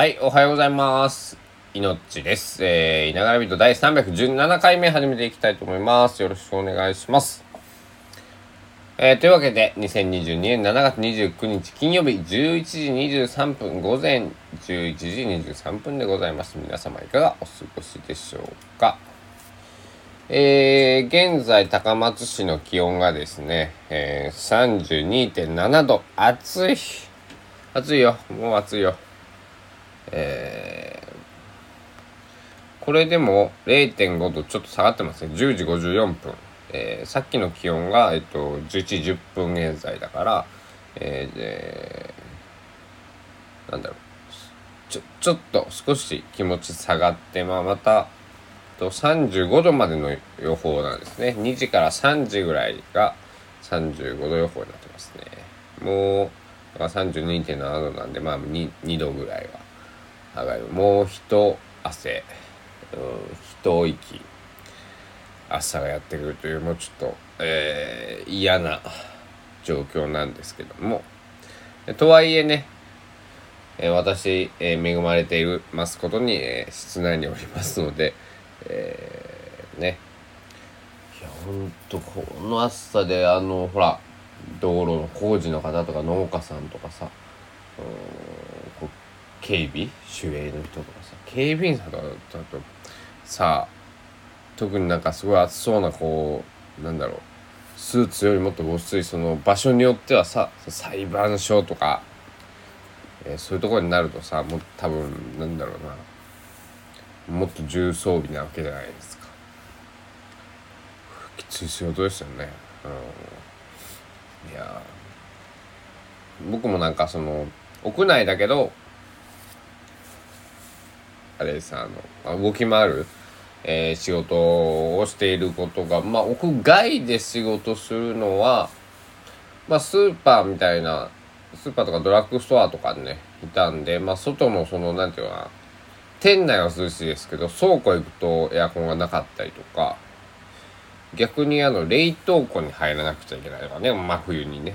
はい、おはようございます。いのっちです。えー、いながらビート第317回目始めていきたいと思います。よろしくお願いします。えー、というわけで、2022年7月29日金曜日11時23分、午前11時23分でございます。皆様いかがお過ごしでしょうか。えー、現在高松市の気温がですね、えー、32.7度。暑い。暑いよ。もう暑いよ。えー、これでも0.5度ちょっと下がってますね。10時54分。えー、さっきの気温が、えっと、11時10分現在だから、えー、で、なんだろう。ちょ、ちょっと少し気持ち下がって、まあ、また、と35度までの予報なんですね。2時から3時ぐらいが35度予報になってますね。もう、32.7度なんで、まあ2、2度ぐらいは上がる。もう一汗、うん、一息、朝がやってくるという、もうちょっと、えー、嫌な状況なんですけども。とはいえね、えー、私、えー、恵まれていますことに、えー、室内におりますので、えー、ねいやほんとこの暑さであのほら道路の工事の方とか農家さんとかさこう警備？守衛の人とかさ。警備員さんとかだとさ特になんかすごい暑そうなこうなんだろう。スーツよりもっとごっついその場所によってはさ裁判所とか、えー、そういうところになるとさもう多分なんだろうな。もっと重装備なわけじゃないですか。きつい仕事ですよね、うん、いや僕もなんかその屋内だけどあれさあの動き回る、えー、仕事をしていることがまあ屋外で仕事するのはまあスーパーみたいなスーパーとかドラッグストアとかねいたんでまあ外のそのなんていうかな店内は涼しいですけど倉庫行くとエアコンがなかったりとか逆にあの冷凍庫に入らなくちゃいけないとかね真冬にね。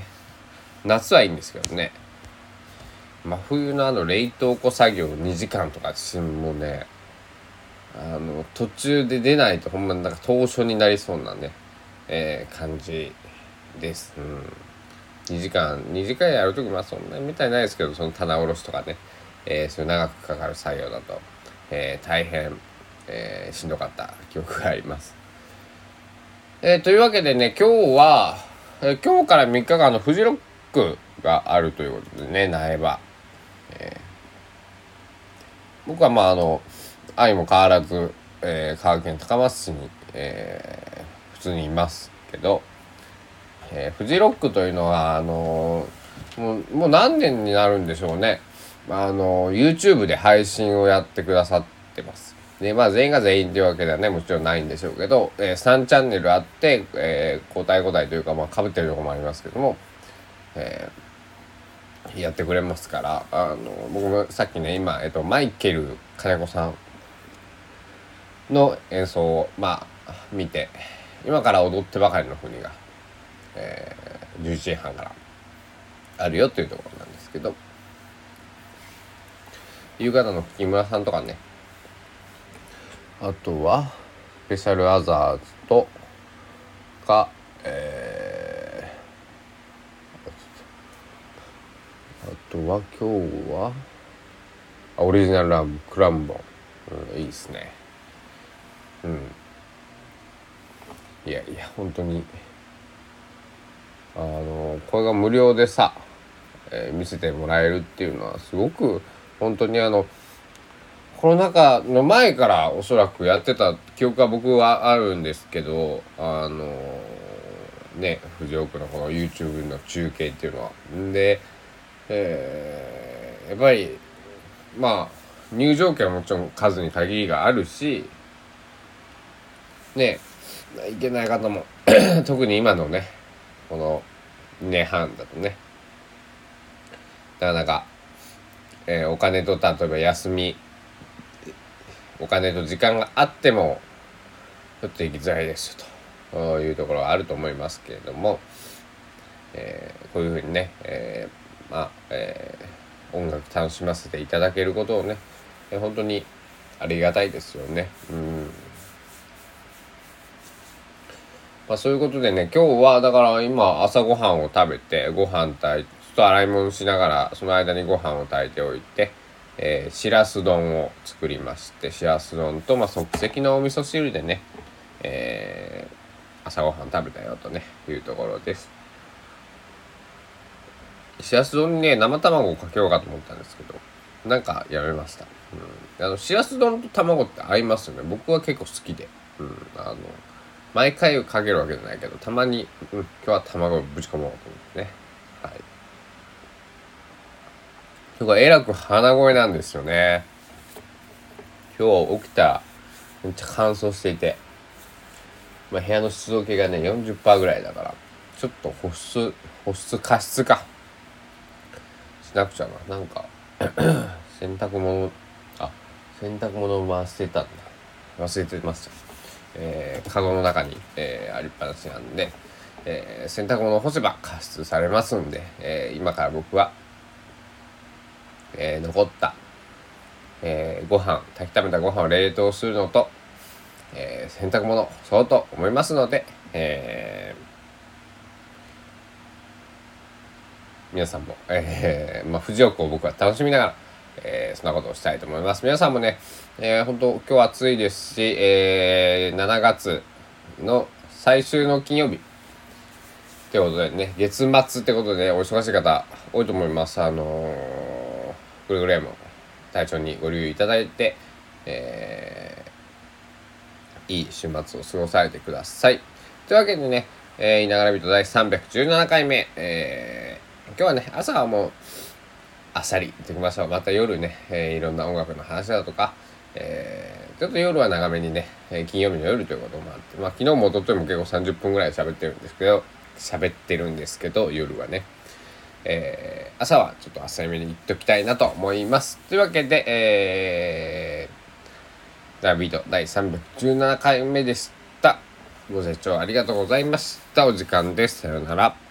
夏はいいんですけどね。真冬のあの冷凍庫作業2時間とかもねあの途中で出ないとほんまになんか凍傷になりそうなね、えー、感じです。うん。2時間2時間やるときまあそんなにみたいないですけどその棚卸しとかねえー、そういう長くかかる作業だと、えー、大変、えー、しんどかった記憶があります。えー、というわけでね今日は、えー、今日から3日間のフジロックがあるということでね苗場、僕はまああの愛も変わらず、えー、香川県高松市に、えー、普通にいますけど、えー、フジロックというのはあのー、もうもう何年になるんでしょうね。あの YouTube で配信をやってくださってます。でまあ全員が全員というわけではねもちろんないんでしょうけど、えー、3チャンネルあって、えー、交代交代というかまあかぶってるとこもありますけども、えー、やってくれますからあの僕もさっきね今、えーと、マイケル金子さんの演奏をまあ見て今から踊ってばかりの国が、えー、11時半からあるよというところなんですけど。夕方の木村さんとかねあとはスペシャルアザーズとかえー、あとは今日はあオリジナルラブクランボン、うん、いいですね。うん。いやいや本当に。あのこれが無料でさ、えー、見せてもらえるっていうのはすごく本当にあのコロナ禍の前からおそらくやってた記憶が僕はあるんですけどあのね藤岡のこの YouTube の中継っていうのは。んで、えー、やっぱりまあ入場券はもちろん数に限りがあるしねいけない方も 特に今のねこの2年半だとね。なかなかえー、お金と例えば休みお金と時間があってもちょっと行きづらいですと。いうところはあると思いますけれども、えー、こういうふうにね、えー、まあ、え音楽楽しませていただけることをね、え本当にありがたいですよね。うんまあ、そういうことでね今日はだから今朝ごはんを食べてご飯炊いてちょっと洗い物しながらその間にご飯を炊いておいて、えー、しらす丼を作りましてしらす丼と、まあ、即席のお味噌汁でね、えー、朝ごはん食べたよとねいうところです。しらす丼にね生卵をかけようかと思ったんですけどなんかやめました。うん、あのしらす丼と卵って合いますよね僕は結構好きで。うん、あの毎回かけるわけじゃないけど、たまに、うん、今日は卵をぶち込もうと思ってね。はい。今日はえらく鼻声なんですよね。今日起きためっちゃ乾燥していて、まあ、部屋の湿度計がね、40%ぐらいだから、ちょっと保湿、保湿加湿か。しなくちゃな。なんか 洗濯物、あ、洗濯物を回してたんだ。忘れてました。えー、カゴの中に、えー、ありっぱなしなんで、えー、洗濯物を干せば加湿されますんで、えー、今から僕は、えー、残った、えー、ご飯炊きためたご飯を冷凍するのと、えー、洗濯物干そうと思いますので、えー、皆さんも、えーまあ、富士屋を僕は楽しみながら、えー、そんなことをしたいと思います。皆さんもね、えー、本当今日暑いですし、えー、7月の最終の金曜日ってことでね、月末ってことでお忙しい方多いと思います。あのー、くれぐれも体調にご留意いただいて、えー、いい週末を過ごされてください。というわけでね、えー、いながらびと第317回目、えー、今日はね、朝はもう、あっさり行ってきましょう。また夜ね、えー、いろんな音楽の話だとか、えー、ちょっと夜は長めにね、えー、金曜日の夜ということもあって、まあ昨日も一昨日も結構30分ぐらい喋ってるんですけど、喋ってるんですけど、夜はね。えー、朝はちょっとあさりめに行っときたいなと思います。というわけで、えー、ダビート第317回目でした。ご清聴ありがとうございました。お時間です。さようなら。